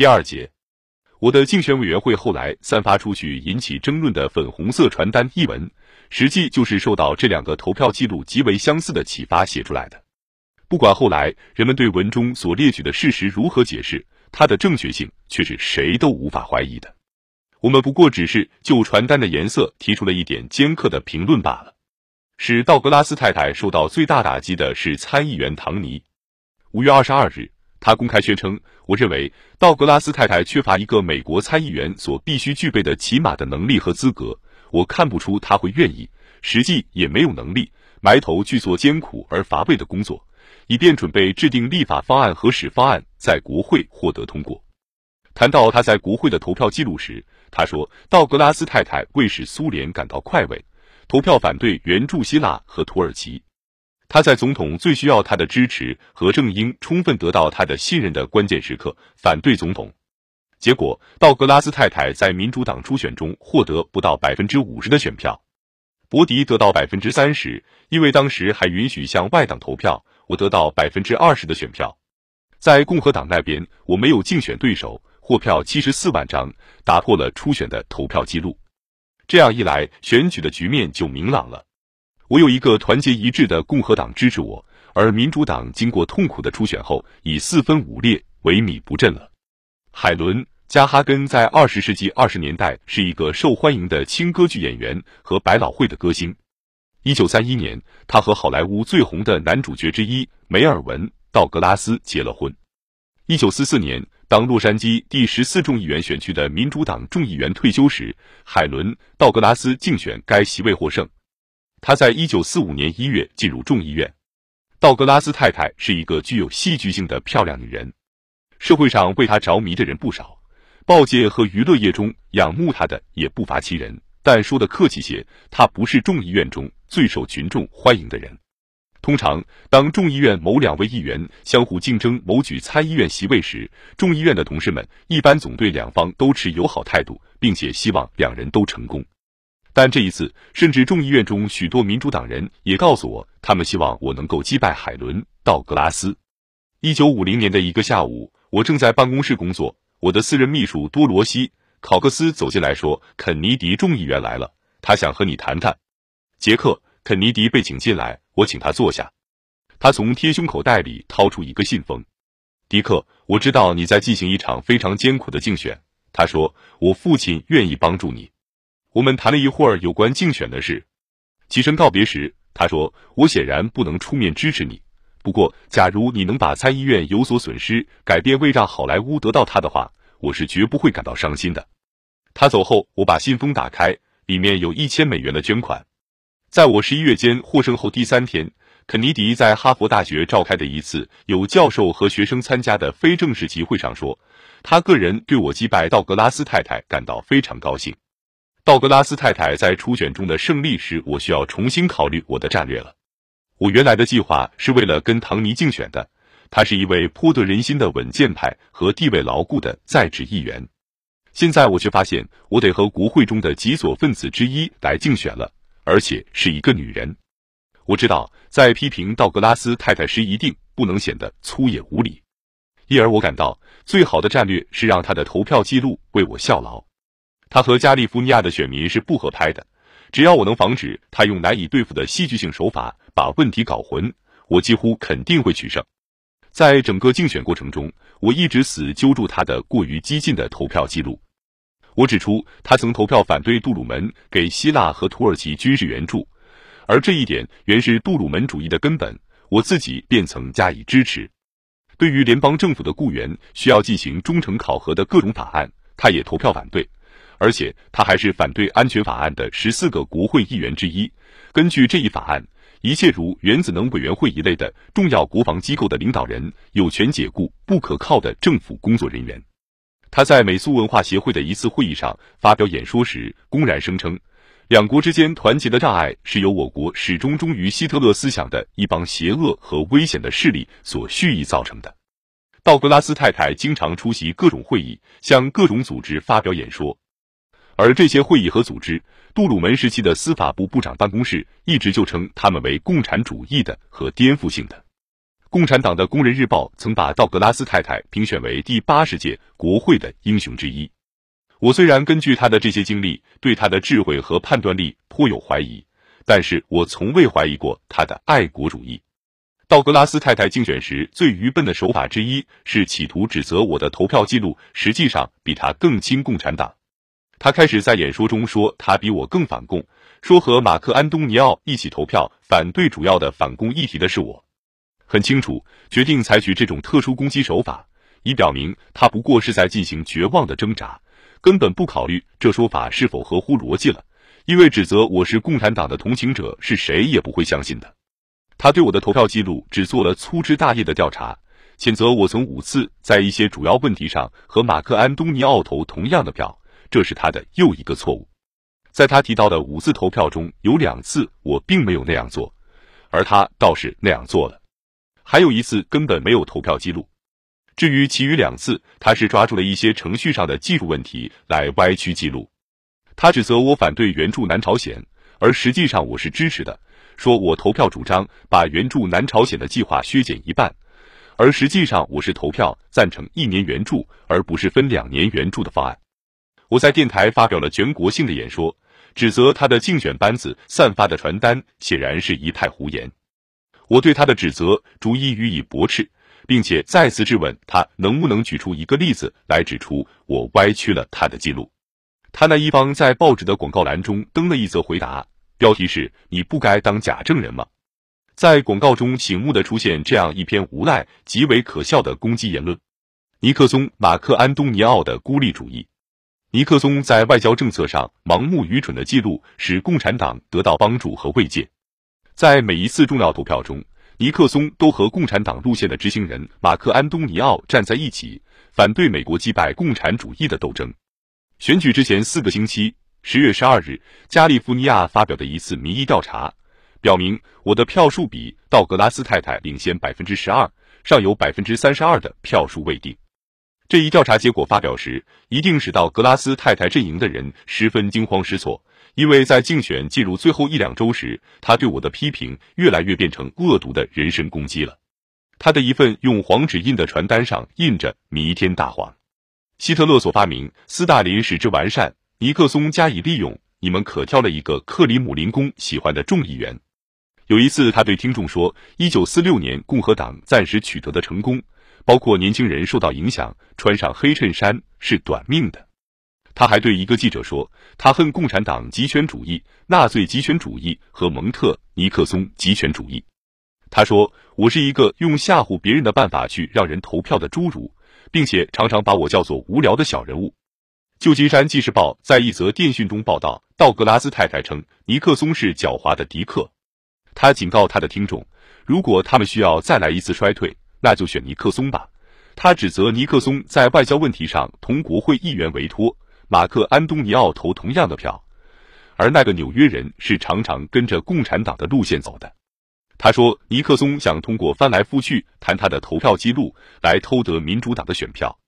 第二节，我的竞选委员会后来散发出去引起争论的粉红色传单一文，实际就是受到这两个投票记录极为相似的启发写出来的。不管后来人们对文中所列举的事实如何解释，它的正确性却是谁都无法怀疑的。我们不过只是就传单的颜色提出了一点尖刻的评论罢了。使道格拉斯太太受到最大打击的是参议员唐尼。五月二十二日。他公开宣称：“我认为道格拉斯太太缺乏一个美国参议员所必须具备的起码的能力和资格。我看不出他会愿意，实际也没有能力埋头去做艰苦而乏味的工作，以便准备制定立法方案和使方案在国会获得通过。”谈到他在国会的投票记录时，他说：“道格拉斯太太为使苏联感到快慰，投票反对援助希腊和土耳其。”他在总统最需要他的支持和正应充分得到他的信任的关键时刻反对总统，结果道格拉斯太太在民主党初选中获得不到百分之五十的选票，博迪得到百分之三十，因为当时还允许向外党投票。我得到百分之二十的选票，在共和党那边我没有竞选对手，获票七十四万张，打破了初选的投票记录。这样一来，选举的局面就明朗了。我有一个团结一致的共和党支持我，而民主党经过痛苦的初选后，已四分五裂，萎靡不振了。海伦·加哈根在二十世纪二十年代是一个受欢迎的轻歌剧演员和百老汇的歌星。一九三一年，他和好莱坞最红的男主角之一梅尔文·道格拉斯结了婚。一九四四年，当洛杉矶第十四众议员选区的民主党众议员退休时，海伦·道格拉斯竞选该席位获胜。他在一九四五年一月进入众议院。道格拉斯太太是一个具有戏剧性的漂亮女人，社会上为她着迷的人不少，报界和娱乐业中仰慕她的也不乏其人。但说的客气些，她不是众议院中最受群众欢迎的人。通常，当众议院某两位议员相互竞争谋取参议院席位时，众议院的同事们一般总对两方都持友好态度，并且希望两人都成功。但这一次，甚至众议院中许多民主党人也告诉我，他们希望我能够击败海伦·道格拉斯。一九五零年的一个下午，我正在办公室工作，我的私人秘书多罗西·考克斯走进来说：“肯尼迪众议员来了，他想和你谈谈。”杰克·肯尼迪被请进来，我请他坐下。他从贴胸口袋里掏出一个信封。迪克，我知道你在进行一场非常艰苦的竞选。他说：“我父亲愿意帮助你。”我们谈了一会儿有关竞选的事，起身告别时，他说：“我显然不能出面支持你。不过，假如你能把参议院有所损失改变为让好莱坞得到他的话，我是绝不会感到伤心的。”他走后，我把信封打开，里面有一千美元的捐款。在我十一月间获胜后第三天，肯尼迪在哈佛大学召开的一次有教授和学生参加的非正式集会上说：“他个人对我击败道格拉斯太太感到非常高兴。”道格拉斯太太在初选中的胜利时，我需要重新考虑我的战略了。我原来的计划是为了跟唐尼竞选的，他是一位颇得人心的稳健派和地位牢固的在职议员。现在我却发现，我得和国会中的极左分子之一来竞选了，而且是一个女人。我知道，在批评道格拉斯太太时，一定不能显得粗野无礼，因而我感到最好的战略是让他的投票记录为我效劳。他和加利福尼亚的选民是不合拍的。只要我能防止他用难以对付的戏剧性手法把问题搞混，我几乎肯定会取胜。在整个竞选过程中，我一直死揪住他的过于激进的投票记录。我指出，他曾投票反对杜鲁门给希腊和土耳其军事援助，而这一点原是杜鲁门主义的根本。我自己便曾加以支持。对于联邦政府的雇员需要进行忠诚考核的各种法案，他也投票反对。而且他还是反对安全法案的十四个国会议员之一。根据这一法案，一切如原子能委员会一类的重要国防机构的领导人有权解雇不可靠的政府工作人员。他在美苏文化协会的一次会议上发表演说时，公然声称，两国之间团结的障碍是由我国始终忠于希特勒思想的一帮邪恶和危险的势力所蓄意造成的。道格拉斯太太经常出席各种会议，向各种组织发表演说。而这些会议和组织，杜鲁门时期的司法部部长办公室一直就称他们为共产主义的和颠覆性的。共产党的《工人日报》曾把道格拉斯太太评选为第八十届国会的英雄之一。我虽然根据他的这些经历，对他的智慧和判断力颇有怀疑，但是我从未怀疑过他的爱国主义。道格拉斯太太竞选时最愚笨的手法之一是企图指责我的投票记录实际上比他更亲共产党。他开始在演说中说他比我更反共，说和马克安东尼奥一起投票反对主要的反共议题的是我。很清楚，决定采取这种特殊攻击手法，以表明他不过是在进行绝望的挣扎，根本不考虑这说法是否合乎逻辑了。因为指责我是共产党的同情者是谁也不会相信的。他对我的投票记录只做了粗枝大叶的调查，谴责我曾五次在一些主要问题上和马克安东尼奥投同样的票，这是他的又一个错误。在他提到的五次投票中有两次我并没有那样做，而他倒是那样做了。还有一次根本没有投票记录。至于其余两次，他是抓住了一些程序上的技术问题来歪曲记录。他指责我反对援助南朝鲜，而实际上我是支持的。说我投票主张把援助南朝鲜的计划削减一半，而实际上我是投票赞成一年援助，而不是分两年援助的方案。我在电台发表了全国性的演说，指责他的竞选班子散发的传单显然是一派胡言。我对他的指责逐一予以驳斥，并且再次质问他能不能举出一个例子来指出我歪曲了他的记录。他那一方在报纸的广告栏中登了一则回答。标题是你不该当假证人吗？在广告中醒目的出现这样一篇无赖、极为可笑的攻击言论：尼克松、马克安东尼奥的孤立主义。尼克松在外交政策上盲目愚蠢的记录，使共产党得到帮助和慰藉。在每一次重要投票中，尼克松都和共产党路线的执行人马克安东尼奥站在一起，反对美国击败共产主义的斗争。选举之前四个星期。十月十二日，加利福尼亚发表的一次民意调查表明，我的票数比道格拉斯太太领先百分之十二，尚有百分之三十二的票数未定。这一调查结果发表时，一定使道格拉斯太太阵营的人十分惊慌失措，因为在竞选进入最后一两周时，他对我的批评越来越变成恶毒的人身攻击了。他的一份用黄纸印的传单上印着“弥天大谎”，希特勒所发明，斯大林使之完善。尼克松加以利用，你们可挑了一个克里姆林宫喜欢的众议员。有一次，他对听众说：“一九四六年共和党暂时取得的成功，包括年轻人受到影响，穿上黑衬衫是短命的。”他还对一个记者说：“他恨共产党极权主义、纳粹极权主义和蒙特尼克松极权主义。”他说：“我是一个用吓唬别人的办法去让人投票的侏儒，并且常常把我叫做无聊的小人物。”旧金山纪事报在一则电讯中报道，道格拉斯太太称尼克松是狡猾的迪克。他警告他的听众，如果他们需要再来一次衰退，那就选尼克松吧。他指责尼克松在外交问题上同国会议员委托马克安东尼奥投同样的票，而那个纽约人是常常跟着共产党的路线走的。他说尼克松想通过翻来覆去谈他的投票记录来偷得民主党的选票。